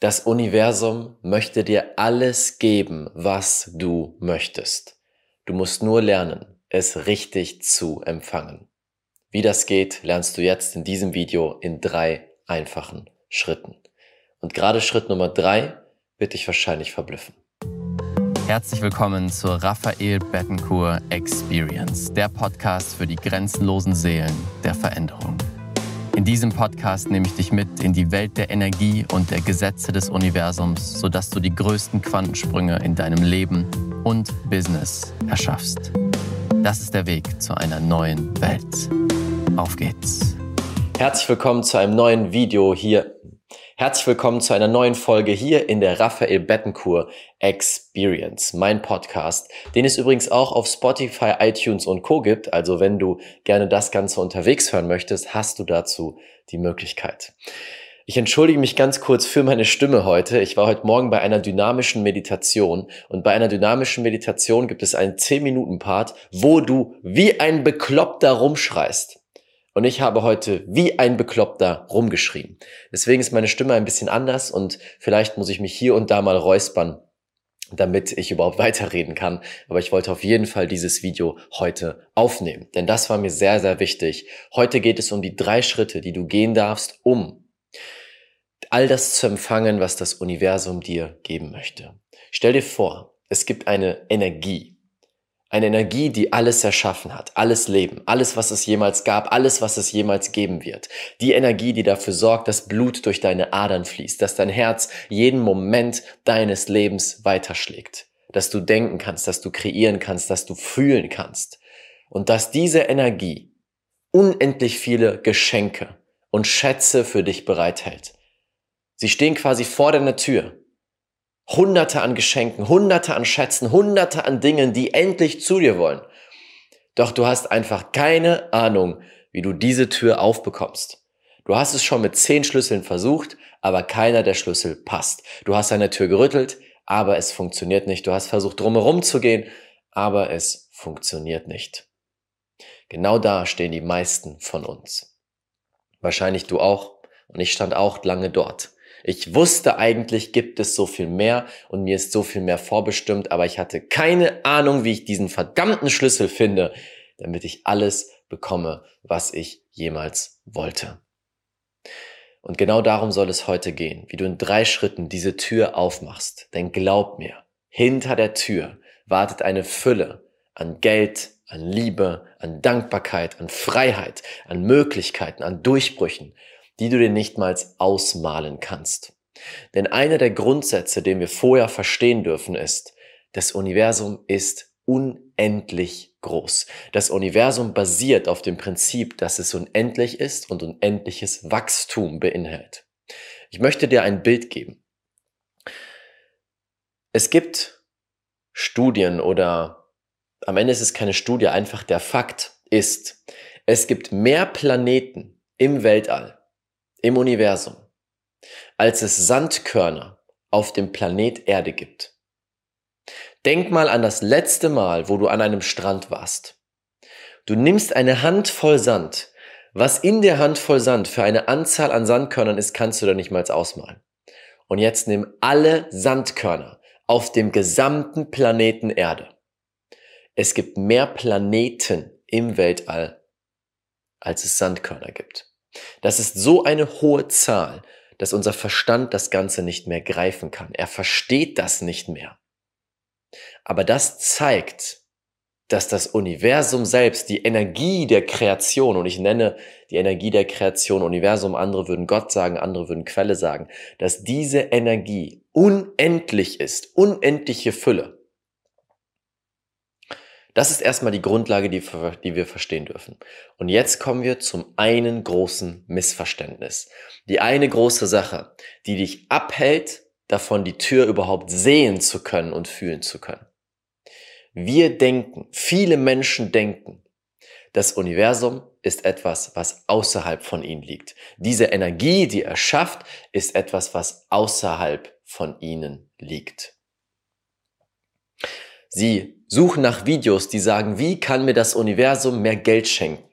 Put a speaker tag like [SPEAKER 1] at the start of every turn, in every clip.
[SPEAKER 1] Das Universum möchte dir alles geben, was du möchtest. Du musst nur lernen, es richtig zu empfangen. Wie das geht, lernst du jetzt in diesem Video in drei einfachen Schritten. Und gerade Schritt Nummer drei wird dich wahrscheinlich verblüffen.
[SPEAKER 2] Herzlich willkommen zur Raphael Bettencourt Experience, der Podcast für die grenzenlosen Seelen der Veränderung. In diesem Podcast nehme ich dich mit in die Welt der Energie und der Gesetze des Universums, sodass du die größten Quantensprünge in deinem Leben und Business erschaffst. Das ist der Weg zu einer neuen Welt. Auf geht's.
[SPEAKER 1] Herzlich willkommen zu einem neuen Video hier Herzlich willkommen zu einer neuen Folge hier in der Raphael Bettencourt Experience, mein Podcast, den es übrigens auch auf Spotify, iTunes und Co gibt. Also wenn du gerne das Ganze unterwegs hören möchtest, hast du dazu die Möglichkeit. Ich entschuldige mich ganz kurz für meine Stimme heute. Ich war heute Morgen bei einer dynamischen Meditation und bei einer dynamischen Meditation gibt es einen 10-Minuten-Part, wo du wie ein Bekloppter rumschreist. Und ich habe heute wie ein Bekloppter rumgeschrien. Deswegen ist meine Stimme ein bisschen anders und vielleicht muss ich mich hier und da mal räuspern, damit ich überhaupt weiterreden kann. Aber ich wollte auf jeden Fall dieses Video heute aufnehmen, denn das war mir sehr, sehr wichtig. Heute geht es um die drei Schritte, die du gehen darfst, um all das zu empfangen, was das Universum dir geben möchte. Stell dir vor, es gibt eine Energie, eine Energie, die alles erschaffen hat, alles Leben, alles, was es jemals gab, alles, was es jemals geben wird. Die Energie, die dafür sorgt, dass Blut durch deine Adern fließt, dass dein Herz jeden Moment deines Lebens weiterschlägt, dass du denken kannst, dass du kreieren kannst, dass du fühlen kannst. Und dass diese Energie unendlich viele Geschenke und Schätze für dich bereithält. Sie stehen quasi vor deiner Tür Hunderte an Geschenken, Hunderte an Schätzen, Hunderte an Dingen, die endlich zu dir wollen. Doch du hast einfach keine Ahnung, wie du diese Tür aufbekommst. Du hast es schon mit zehn Schlüsseln versucht, aber keiner der Schlüssel passt. Du hast an der Tür gerüttelt, aber es funktioniert nicht. Du hast versucht drumherum zu gehen, aber es funktioniert nicht. Genau da stehen die meisten von uns. Wahrscheinlich du auch und ich stand auch lange dort. Ich wusste eigentlich gibt es so viel mehr und mir ist so viel mehr vorbestimmt, aber ich hatte keine Ahnung, wie ich diesen verdammten Schlüssel finde, damit ich alles bekomme, was ich jemals wollte. Und genau darum soll es heute gehen, wie du in drei Schritten diese Tür aufmachst. Denn glaub mir, hinter der Tür wartet eine Fülle an Geld, an Liebe, an Dankbarkeit, an Freiheit, an Möglichkeiten, an Durchbrüchen, die du dir nichtmals ausmalen kannst. Denn einer der Grundsätze, den wir vorher verstehen dürfen, ist, das Universum ist unendlich groß. Das Universum basiert auf dem Prinzip, dass es unendlich ist und unendliches Wachstum beinhält. Ich möchte dir ein Bild geben. Es gibt Studien oder am Ende ist es keine Studie, einfach der Fakt ist, es gibt mehr Planeten im Weltall im Universum, als es Sandkörner auf dem Planet Erde gibt. Denk mal an das letzte Mal, wo du an einem Strand warst. Du nimmst eine Handvoll Sand. Was in der Handvoll Sand für eine Anzahl an Sandkörnern ist, kannst du da nicht mal ausmalen. Und jetzt nimm alle Sandkörner auf dem gesamten Planeten Erde. Es gibt mehr Planeten im Weltall, als es Sandkörner gibt. Das ist so eine hohe Zahl, dass unser Verstand das Ganze nicht mehr greifen kann. Er versteht das nicht mehr. Aber das zeigt, dass das Universum selbst, die Energie der Kreation, und ich nenne die Energie der Kreation Universum, andere würden Gott sagen, andere würden Quelle sagen, dass diese Energie unendlich ist, unendliche Fülle. Das ist erstmal die Grundlage, die, die wir verstehen dürfen. Und jetzt kommen wir zum einen großen Missverständnis. Die eine große Sache, die dich abhält, davon die Tür überhaupt sehen zu können und fühlen zu können. Wir denken, viele Menschen denken, das Universum ist etwas, was außerhalb von ihnen liegt. Diese Energie, die er schafft, ist etwas, was außerhalb von ihnen liegt. Sie suchen nach Videos, die sagen, wie kann mir das Universum mehr Geld schenken?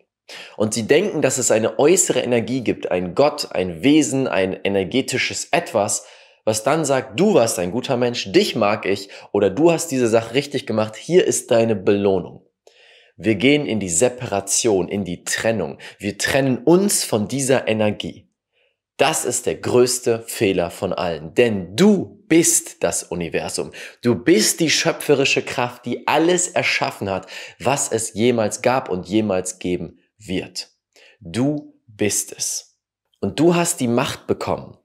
[SPEAKER 1] Und sie denken, dass es eine äußere Energie gibt, ein Gott, ein Wesen, ein energetisches Etwas, was dann sagt, du warst ein guter Mensch, dich mag ich oder du hast diese Sache richtig gemacht, hier ist deine Belohnung. Wir gehen in die Separation, in die Trennung. Wir trennen uns von dieser Energie. Das ist der größte Fehler von allen, denn du bist das Universum. Du bist die schöpferische Kraft, die alles erschaffen hat, was es jemals gab und jemals geben wird. Du bist es. Und du hast die Macht bekommen,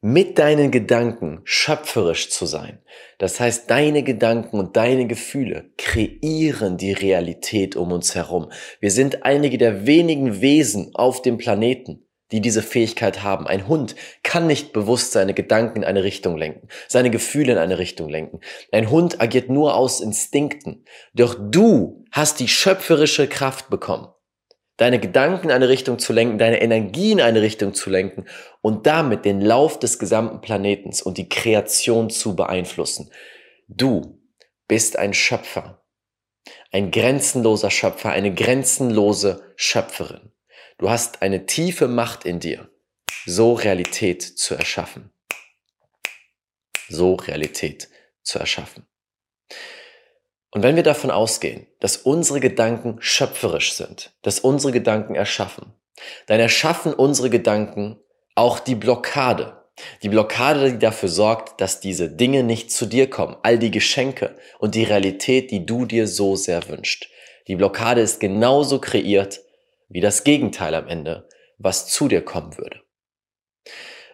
[SPEAKER 1] mit deinen Gedanken schöpferisch zu sein. Das heißt, deine Gedanken und deine Gefühle kreieren die Realität um uns herum. Wir sind einige der wenigen Wesen auf dem Planeten, die diese Fähigkeit haben. Ein Hund kann nicht bewusst seine Gedanken in eine Richtung lenken, seine Gefühle in eine Richtung lenken. Ein Hund agiert nur aus Instinkten. Doch du hast die schöpferische Kraft bekommen deine Gedanken in eine Richtung zu lenken, deine Energie in eine Richtung zu lenken und damit den Lauf des gesamten Planetens und die Kreation zu beeinflussen. Du bist ein Schöpfer, ein grenzenloser Schöpfer, eine grenzenlose Schöpferin. Du hast eine tiefe Macht in dir, so Realität zu erschaffen. So Realität zu erschaffen. Und wenn wir davon ausgehen, dass unsere Gedanken schöpferisch sind, dass unsere Gedanken erschaffen, dann erschaffen unsere Gedanken auch die Blockade. Die Blockade, die dafür sorgt, dass diese Dinge nicht zu dir kommen, all die Geschenke und die Realität, die du dir so sehr wünschst. Die Blockade ist genauso kreiert wie das Gegenteil am Ende, was zu dir kommen würde.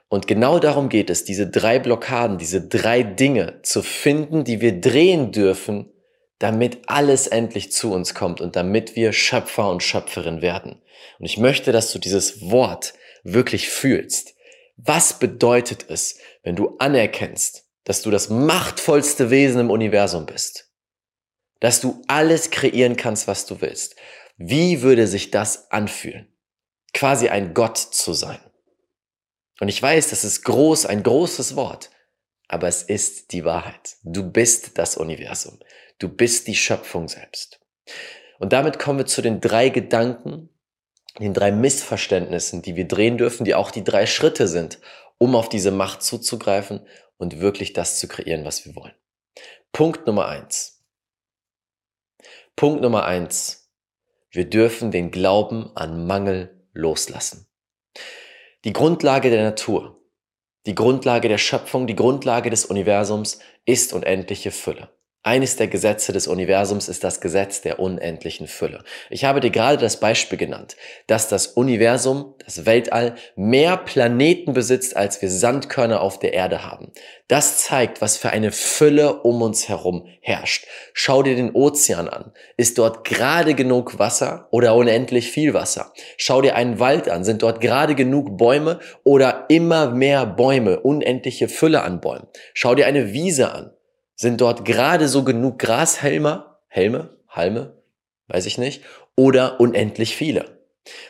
[SPEAKER 1] Und genau darum geht es, diese drei Blockaden, diese drei Dinge zu finden, die wir drehen dürfen, damit alles endlich zu uns kommt und damit wir Schöpfer und Schöpferin werden. Und ich möchte, dass du dieses Wort wirklich fühlst. Was bedeutet es, wenn du anerkennst, dass du das machtvollste Wesen im Universum bist? Dass du alles kreieren kannst, was du willst. Wie würde sich das anfühlen? Quasi ein Gott zu sein. Und ich weiß, das ist groß, ein großes Wort, aber es ist die Wahrheit. Du bist das Universum. Du bist die Schöpfung selbst. Und damit kommen wir zu den drei Gedanken, den drei Missverständnissen, die wir drehen dürfen, die auch die drei Schritte sind, um auf diese Macht zuzugreifen und wirklich das zu kreieren, was wir wollen. Punkt Nummer eins. Punkt Nummer eins. Wir dürfen den Glauben an Mangel loslassen. Die Grundlage der Natur, die Grundlage der Schöpfung, die Grundlage des Universums ist unendliche Fülle. Eines der Gesetze des Universums ist das Gesetz der unendlichen Fülle. Ich habe dir gerade das Beispiel genannt, dass das Universum, das Weltall, mehr Planeten besitzt, als wir Sandkörner auf der Erde haben. Das zeigt, was für eine Fülle um uns herum herrscht. Schau dir den Ozean an. Ist dort gerade genug Wasser oder unendlich viel Wasser? Schau dir einen Wald an. Sind dort gerade genug Bäume oder immer mehr Bäume, unendliche Fülle an Bäumen? Schau dir eine Wiese an. Sind dort gerade so genug Grashelme, Helme, Halme, weiß ich nicht, oder unendlich viele?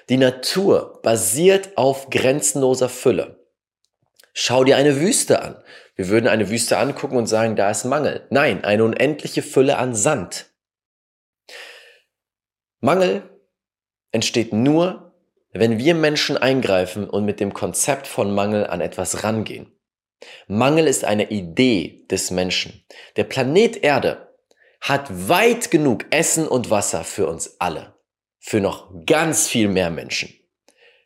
[SPEAKER 1] Die Natur basiert auf grenzenloser Fülle. Schau dir eine Wüste an. Wir würden eine Wüste angucken und sagen, da ist Mangel. Nein, eine unendliche Fülle an Sand. Mangel entsteht nur, wenn wir Menschen eingreifen und mit dem Konzept von Mangel an etwas rangehen. Mangel ist eine Idee des Menschen. Der Planet Erde hat weit genug Essen und Wasser für uns alle. Für noch ganz viel mehr Menschen.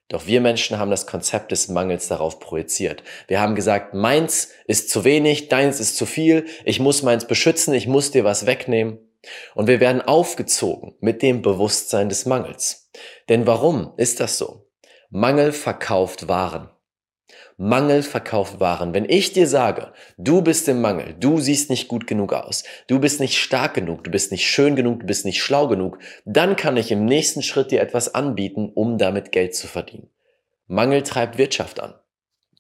[SPEAKER 1] Doch wir Menschen haben das Konzept des Mangels darauf projiziert. Wir haben gesagt, meins ist zu wenig, deins ist zu viel, ich muss meins beschützen, ich muss dir was wegnehmen. Und wir werden aufgezogen mit dem Bewusstsein des Mangels. Denn warum ist das so? Mangel verkauft Waren. Mangel verkauft Waren. Wenn ich dir sage, du bist im Mangel, du siehst nicht gut genug aus, du bist nicht stark genug, du bist nicht schön genug, du bist nicht schlau genug, dann kann ich im nächsten Schritt dir etwas anbieten, um damit Geld zu verdienen. Mangel treibt Wirtschaft an.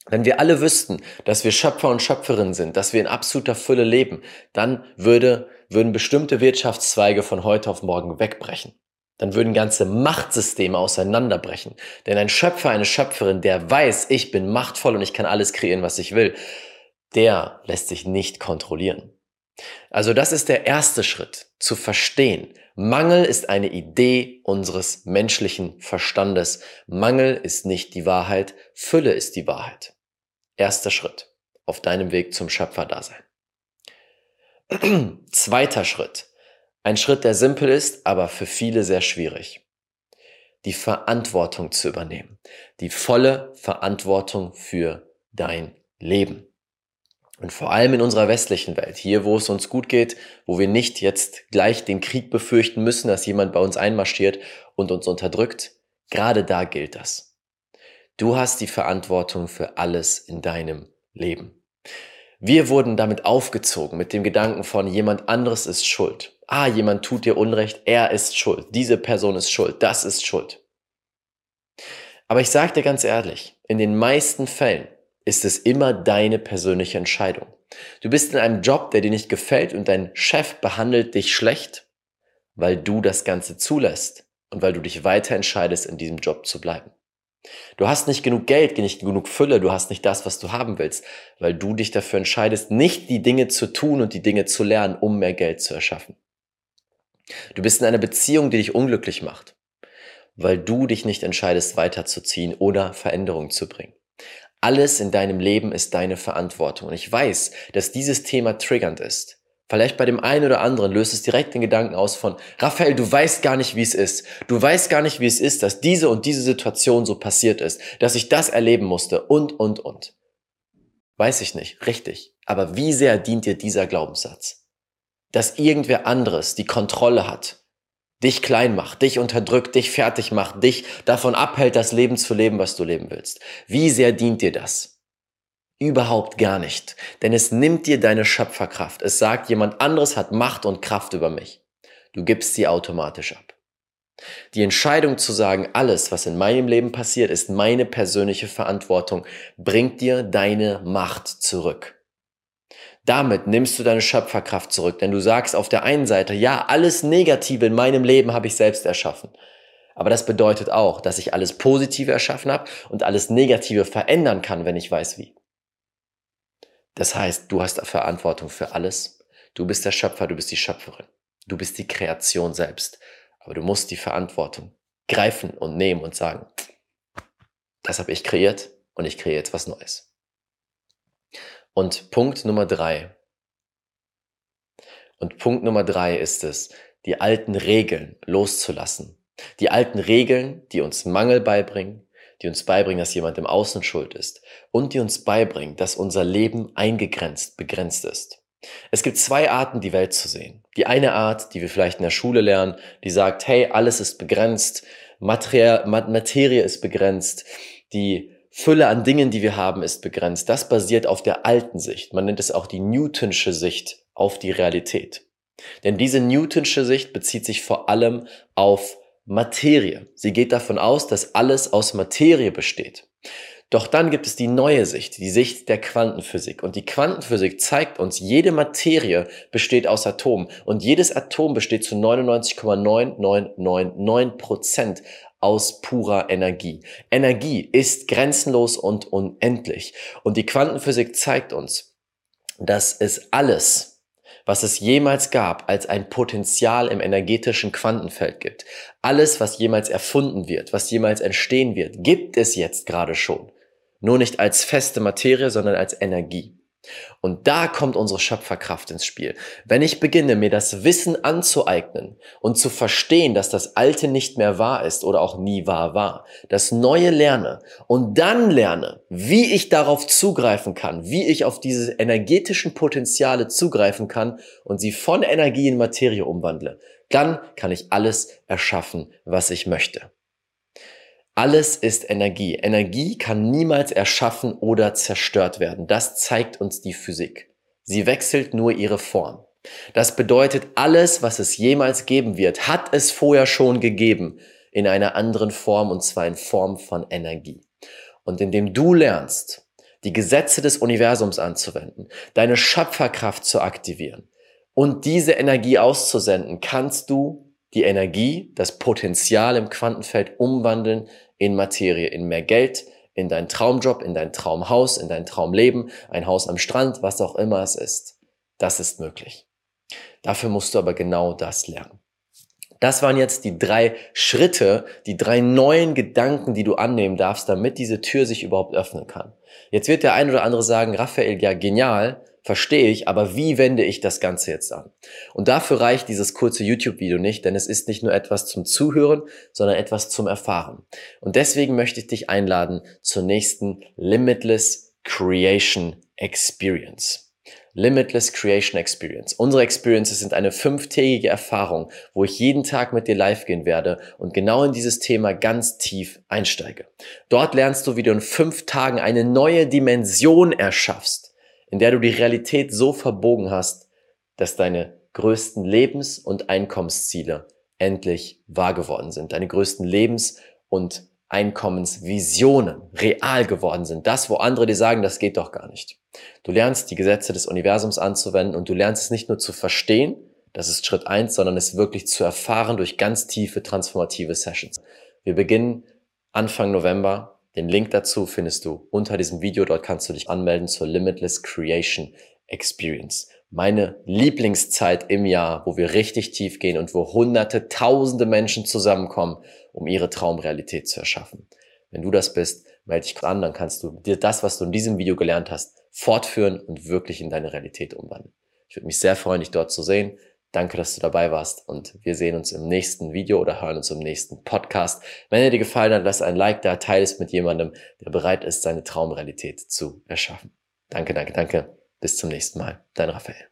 [SPEAKER 1] Wenn wir alle wüssten, dass wir Schöpfer und Schöpferinnen sind, dass wir in absoluter Fülle leben, dann würde, würden bestimmte Wirtschaftszweige von heute auf morgen wegbrechen dann würden ganze Machtsysteme auseinanderbrechen. Denn ein Schöpfer, eine Schöpferin, der weiß, ich bin machtvoll und ich kann alles kreieren, was ich will, der lässt sich nicht kontrollieren. Also das ist der erste Schritt, zu verstehen. Mangel ist eine Idee unseres menschlichen Verstandes. Mangel ist nicht die Wahrheit, Fülle ist die Wahrheit. Erster Schritt. auf deinem Weg zum Schöpferdasein. Zweiter Schritt. Ein Schritt, der simpel ist, aber für viele sehr schwierig. Die Verantwortung zu übernehmen. Die volle Verantwortung für dein Leben. Und vor allem in unserer westlichen Welt, hier wo es uns gut geht, wo wir nicht jetzt gleich den Krieg befürchten müssen, dass jemand bei uns einmarschiert und uns unterdrückt, gerade da gilt das. Du hast die Verantwortung für alles in deinem Leben. Wir wurden damit aufgezogen mit dem Gedanken von jemand anderes ist schuld. Ah, jemand tut dir Unrecht, er ist schuld, diese Person ist schuld, das ist schuld. Aber ich sage dir ganz ehrlich, in den meisten Fällen ist es immer deine persönliche Entscheidung. Du bist in einem Job, der dir nicht gefällt und dein Chef behandelt dich schlecht, weil du das Ganze zulässt und weil du dich weiter entscheidest, in diesem Job zu bleiben. Du hast nicht genug Geld, nicht genug Fülle, du hast nicht das, was du haben willst, weil du dich dafür entscheidest, nicht die Dinge zu tun und die Dinge zu lernen, um mehr Geld zu erschaffen. Du bist in einer Beziehung, die dich unglücklich macht, weil du dich nicht entscheidest, weiterzuziehen oder Veränderung zu bringen. Alles in deinem Leben ist deine Verantwortung. Und ich weiß, dass dieses Thema triggernd ist. Vielleicht bei dem einen oder anderen löst es direkt den Gedanken aus von, Raphael, du weißt gar nicht, wie es ist. Du weißt gar nicht, wie es ist, dass diese und diese Situation so passiert ist, dass ich das erleben musste und, und, und. Weiß ich nicht, richtig. Aber wie sehr dient dir dieser Glaubenssatz? Dass irgendwer anderes die Kontrolle hat dich klein macht, dich unterdrückt, dich fertig macht, dich davon abhält, das Leben zu leben, was du leben willst. Wie sehr dient dir das? Überhaupt gar nicht. Denn es nimmt dir deine Schöpferkraft. Es sagt, jemand anderes hat Macht und Kraft über mich. Du gibst sie automatisch ab. Die Entscheidung zu sagen, alles, was in meinem Leben passiert, ist meine persönliche Verantwortung, bringt dir deine Macht zurück. Damit nimmst du deine Schöpferkraft zurück, denn du sagst auf der einen Seite, ja, alles Negative in meinem Leben habe ich selbst erschaffen. Aber das bedeutet auch, dass ich alles Positive erschaffen habe und alles Negative verändern kann, wenn ich weiß wie. Das heißt, du hast Verantwortung für alles. Du bist der Schöpfer, du bist die Schöpferin. Du bist die Kreation selbst. Aber du musst die Verantwortung greifen und nehmen und sagen, das habe ich kreiert und ich kreiere jetzt was Neues. Und Punkt Nummer drei. Und Punkt Nummer drei ist es, die alten Regeln loszulassen. Die alten Regeln, die uns Mangel beibringen, die uns beibringen, dass jemand im Außen schuld ist und die uns beibringen, dass unser Leben eingegrenzt, begrenzt ist. Es gibt zwei Arten, die Welt zu sehen. Die eine Art, die wir vielleicht in der Schule lernen, die sagt, hey, alles ist begrenzt, Materie, Materie ist begrenzt, die Fülle an Dingen, die wir haben, ist begrenzt. Das basiert auf der alten Sicht. Man nennt es auch die Newtonsche Sicht auf die Realität. Denn diese Newtonsche Sicht bezieht sich vor allem auf Materie. Sie geht davon aus, dass alles aus Materie besteht. Doch dann gibt es die neue Sicht, die Sicht der Quantenphysik. Und die Quantenphysik zeigt uns, jede Materie besteht aus Atomen. Und jedes Atom besteht zu 99,9999 Prozent aus purer Energie. Energie ist grenzenlos und unendlich. Und die Quantenphysik zeigt uns, dass es alles, was es jemals gab, als ein Potenzial im energetischen Quantenfeld gibt. Alles, was jemals erfunden wird, was jemals entstehen wird, gibt es jetzt gerade schon. Nur nicht als feste Materie, sondern als Energie. Und da kommt unsere Schöpferkraft ins Spiel. Wenn ich beginne, mir das Wissen anzueignen und zu verstehen, dass das Alte nicht mehr wahr ist oder auch nie wahr war, das Neue lerne und dann lerne, wie ich darauf zugreifen kann, wie ich auf diese energetischen Potenziale zugreifen kann und sie von Energie in Materie umwandle, dann kann ich alles erschaffen, was ich möchte. Alles ist Energie. Energie kann niemals erschaffen oder zerstört werden. Das zeigt uns die Physik. Sie wechselt nur ihre Form. Das bedeutet, alles, was es jemals geben wird, hat es vorher schon gegeben in einer anderen Form und zwar in Form von Energie. Und indem du lernst, die Gesetze des Universums anzuwenden, deine Schöpferkraft zu aktivieren und diese Energie auszusenden, kannst du die Energie, das Potenzial im Quantenfeld umwandeln in Materie, in mehr Geld, in deinen Traumjob, in dein Traumhaus, in dein Traumleben, ein Haus am Strand, was auch immer es ist. Das ist möglich. Dafür musst du aber genau das lernen. Das waren jetzt die drei Schritte, die drei neuen Gedanken, die du annehmen darfst, damit diese Tür sich überhaupt öffnen kann. Jetzt wird der ein oder andere sagen, Raphael, ja genial, verstehe ich, aber wie wende ich das Ganze jetzt an? Und dafür reicht dieses kurze YouTube-Video nicht, denn es ist nicht nur etwas zum Zuhören, sondern etwas zum Erfahren. Und deswegen möchte ich dich einladen zur nächsten Limitless Creation Experience. Limitless Creation Experience. Unsere Experiences sind eine fünftägige Erfahrung, wo ich jeden Tag mit dir live gehen werde und genau in dieses Thema ganz tief einsteige. Dort lernst du, wie du in fünf Tagen eine neue Dimension erschaffst, in der du die Realität so verbogen hast, dass deine größten Lebens- und Einkommensziele endlich wahr geworden sind. Deine größten Lebens- und Einkommensvisionen real geworden sind. Das, wo andere dir sagen, das geht doch gar nicht. Du lernst die Gesetze des Universums anzuwenden und du lernst es nicht nur zu verstehen, das ist Schritt eins, sondern es wirklich zu erfahren durch ganz tiefe transformative Sessions. Wir beginnen Anfang November. Den Link dazu findest du unter diesem Video. Dort kannst du dich anmelden zur Limitless Creation Experience. Meine Lieblingszeit im Jahr, wo wir richtig tief gehen und wo hunderte, tausende Menschen zusammenkommen, um ihre Traumrealität zu erschaffen. Wenn du das bist, melde dich an, dann kannst du dir das, was du in diesem Video gelernt hast, fortführen und wirklich in deine Realität umwandeln. Ich würde mich sehr freuen, dich dort zu sehen. Danke, dass du dabei warst und wir sehen uns im nächsten Video oder hören uns im nächsten Podcast. Wenn er dir gefallen hat, lass ein Like da, teile es mit jemandem, der bereit ist, seine Traumrealität zu erschaffen. Danke, danke, danke. Bis zum nächsten Mal. Dein Raphael.